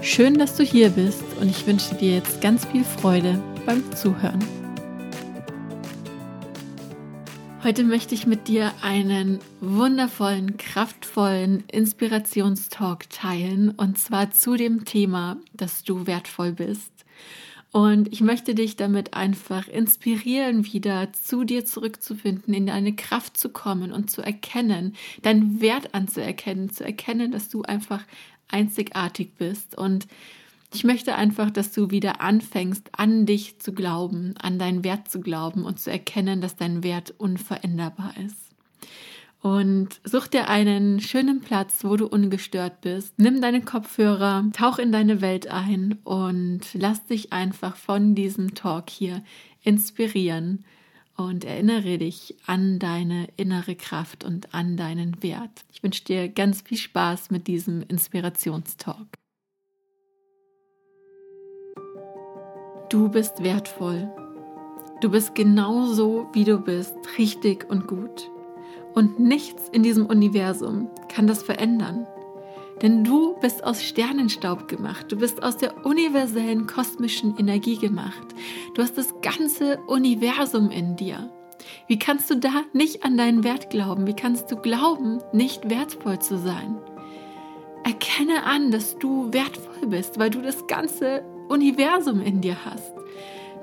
Schön, dass du hier bist und ich wünsche dir jetzt ganz viel Freude beim Zuhören. Heute möchte ich mit dir einen wundervollen, kraftvollen Inspirationstalk teilen und zwar zu dem Thema, dass du wertvoll bist. Und ich möchte dich damit einfach inspirieren, wieder zu dir zurückzufinden, in deine Kraft zu kommen und zu erkennen, deinen Wert anzuerkennen, zu erkennen, dass du einfach einzigartig bist. Und ich möchte einfach, dass du wieder anfängst, an dich zu glauben, an deinen Wert zu glauben und zu erkennen, dass dein Wert unveränderbar ist. Und such dir einen schönen Platz, wo du ungestört bist. Nimm deine Kopfhörer, tauch in deine Welt ein und lass dich einfach von diesem Talk hier inspirieren und erinnere dich an deine innere Kraft und an deinen Wert. Ich wünsche dir ganz viel Spaß mit diesem Inspirationstalk. Du bist wertvoll. Du bist genauso, wie du bist, richtig und gut. Und nichts in diesem Universum kann das verändern. Denn du bist aus Sternenstaub gemacht. Du bist aus der universellen kosmischen Energie gemacht. Du hast das ganze Universum in dir. Wie kannst du da nicht an deinen Wert glauben? Wie kannst du glauben, nicht wertvoll zu sein? Erkenne an, dass du wertvoll bist, weil du das ganze Universum in dir hast.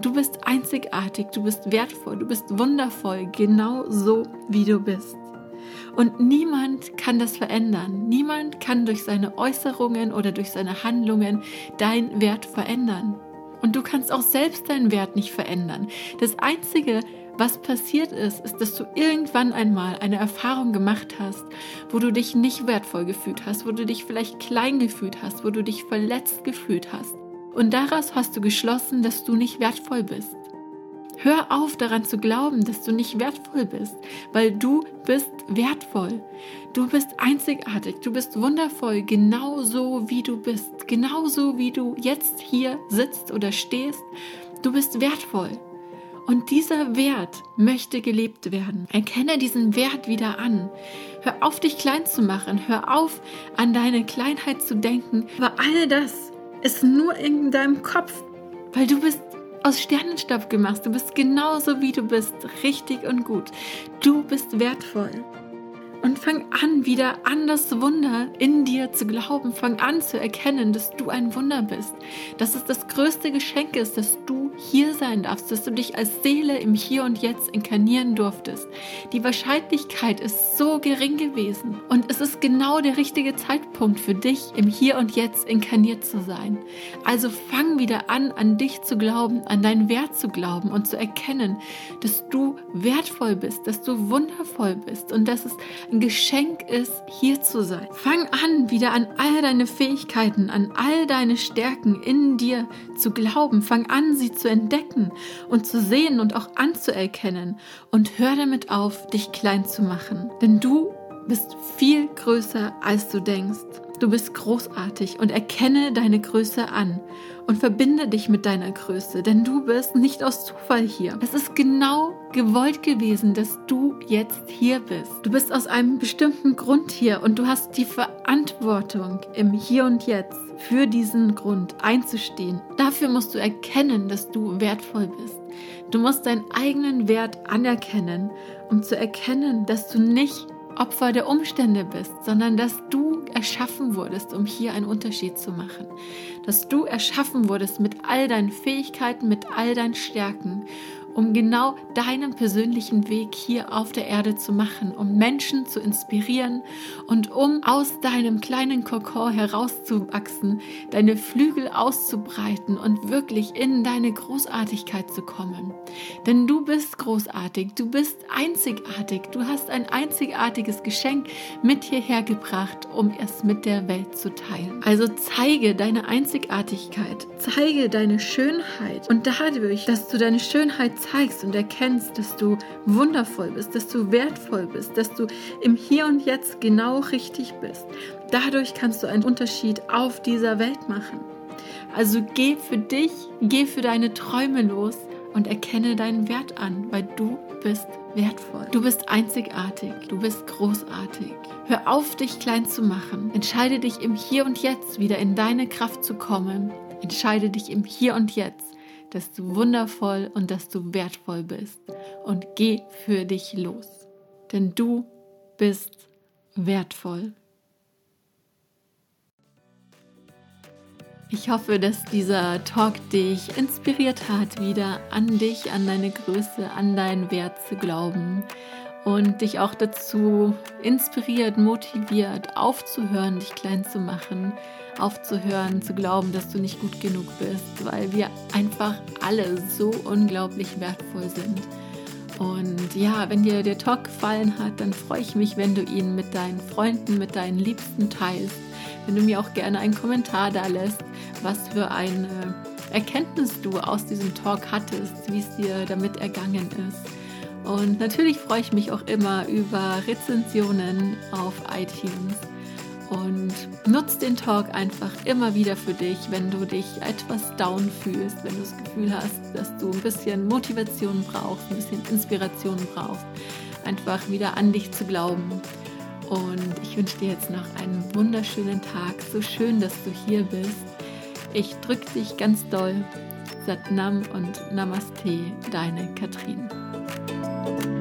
Du bist einzigartig, du bist wertvoll, du bist wundervoll, genau so, wie du bist. Und niemand kann das verändern. Niemand kann durch seine Äußerungen oder durch seine Handlungen deinen Wert verändern. Und du kannst auch selbst deinen Wert nicht verändern. Das Einzige, was passiert ist, ist, dass du irgendwann einmal eine Erfahrung gemacht hast, wo du dich nicht wertvoll gefühlt hast, wo du dich vielleicht klein gefühlt hast, wo du dich verletzt gefühlt hast. Und daraus hast du geschlossen, dass du nicht wertvoll bist. Hör auf daran zu glauben, dass du nicht wertvoll bist, weil du bist wertvoll. Du bist einzigartig, du bist wundervoll, genauso wie du bist, genauso wie du jetzt hier sitzt oder stehst. Du bist wertvoll. Und dieser Wert möchte gelebt werden. Erkenne diesen Wert wieder an. Hör auf, dich klein zu machen. Hör auf, an deine Kleinheit zu denken. Aber all das ist nur in deinem Kopf, weil du bist aus Sternenstaub gemacht. Du bist genauso wie du bist, richtig und gut. Du bist wertvoll. Und fang an, wieder an das Wunder in dir zu glauben. Fang an zu erkennen, dass du ein Wunder bist. Dass es das größte Geschenk ist, dass du hier sein darfst, dass du dich als Seele im Hier und Jetzt inkarnieren durftest. Die Wahrscheinlichkeit ist so gering gewesen. Und es ist genau der richtige Zeitpunkt für dich, im Hier und Jetzt inkarniert zu sein. Also fang wieder an, an dich zu glauben, an deinen Wert zu glauben und zu erkennen, dass du wertvoll bist, dass du wundervoll bist und dass es ein Geschenk ist, hier zu sein. Fang an, wieder an all deine Fähigkeiten, an all deine Stärken in dir zu glauben. Fang an, sie zu entdecken und zu sehen und auch anzuerkennen. Und hör damit auf, dich klein zu machen. Denn du bist viel größer, als du denkst. Du bist großartig und erkenne deine Größe an und verbinde dich mit deiner Größe, denn du bist nicht aus Zufall hier. Es ist genau gewollt gewesen, dass du jetzt hier bist. Du bist aus einem bestimmten Grund hier und du hast die Verantwortung im Hier und Jetzt für diesen Grund einzustehen. Dafür musst du erkennen, dass du wertvoll bist. Du musst deinen eigenen Wert anerkennen, um zu erkennen, dass du nicht Opfer der Umstände bist, sondern dass du erschaffen wurdest, um hier einen Unterschied zu machen. Dass du erschaffen wurdest mit all deinen Fähigkeiten, mit all deinen Stärken um genau deinen persönlichen Weg hier auf der Erde zu machen, um Menschen zu inspirieren und um aus deinem kleinen Kokon herauszuwachsen, deine Flügel auszubreiten und wirklich in deine Großartigkeit zu kommen. Denn du bist großartig, du bist einzigartig, du hast ein einzigartiges Geschenk mit hierher gebracht, um es mit der Welt zu teilen. Also zeige deine Einzigartigkeit, zeige deine Schönheit und dadurch, dass du deine Schönheit zeigst und erkennst, dass du wundervoll bist, dass du wertvoll bist, dass du im Hier und Jetzt genau richtig bist. Dadurch kannst du einen Unterschied auf dieser Welt machen. Also geh für dich, geh für deine Träume los und erkenne deinen Wert an, weil du bist wertvoll. Du bist einzigartig, du bist großartig. Hör auf, dich klein zu machen. Entscheide dich im Hier und Jetzt wieder in deine Kraft zu kommen. Entscheide dich im Hier und Jetzt dass du wundervoll und dass du wertvoll bist. Und geh für dich los. Denn du bist wertvoll. Ich hoffe, dass dieser Talk dich inspiriert hat, wieder an dich, an deine Größe, an deinen Wert zu glauben und dich auch dazu inspiriert, motiviert, aufzuhören, dich klein zu machen, aufzuhören, zu glauben, dass du nicht gut genug bist, weil wir einfach alle so unglaublich wertvoll sind. Und ja, wenn dir der Talk gefallen hat, dann freue ich mich, wenn du ihn mit deinen Freunden, mit deinen Liebsten teilst. Wenn du mir auch gerne einen Kommentar da lässt, was für eine Erkenntnis du aus diesem Talk hattest, wie es dir damit ergangen ist. Und natürlich freue ich mich auch immer über Rezensionen auf iTunes. Und nutz den Talk einfach immer wieder für dich, wenn du dich etwas down fühlst, wenn du das Gefühl hast, dass du ein bisschen Motivation brauchst, ein bisschen Inspiration brauchst, einfach wieder an dich zu glauben. Und ich wünsche dir jetzt noch einen wunderschönen Tag. So schön, dass du hier bist. Ich drücke dich ganz doll. Satnam und Namaste, deine Katrin. Thank you.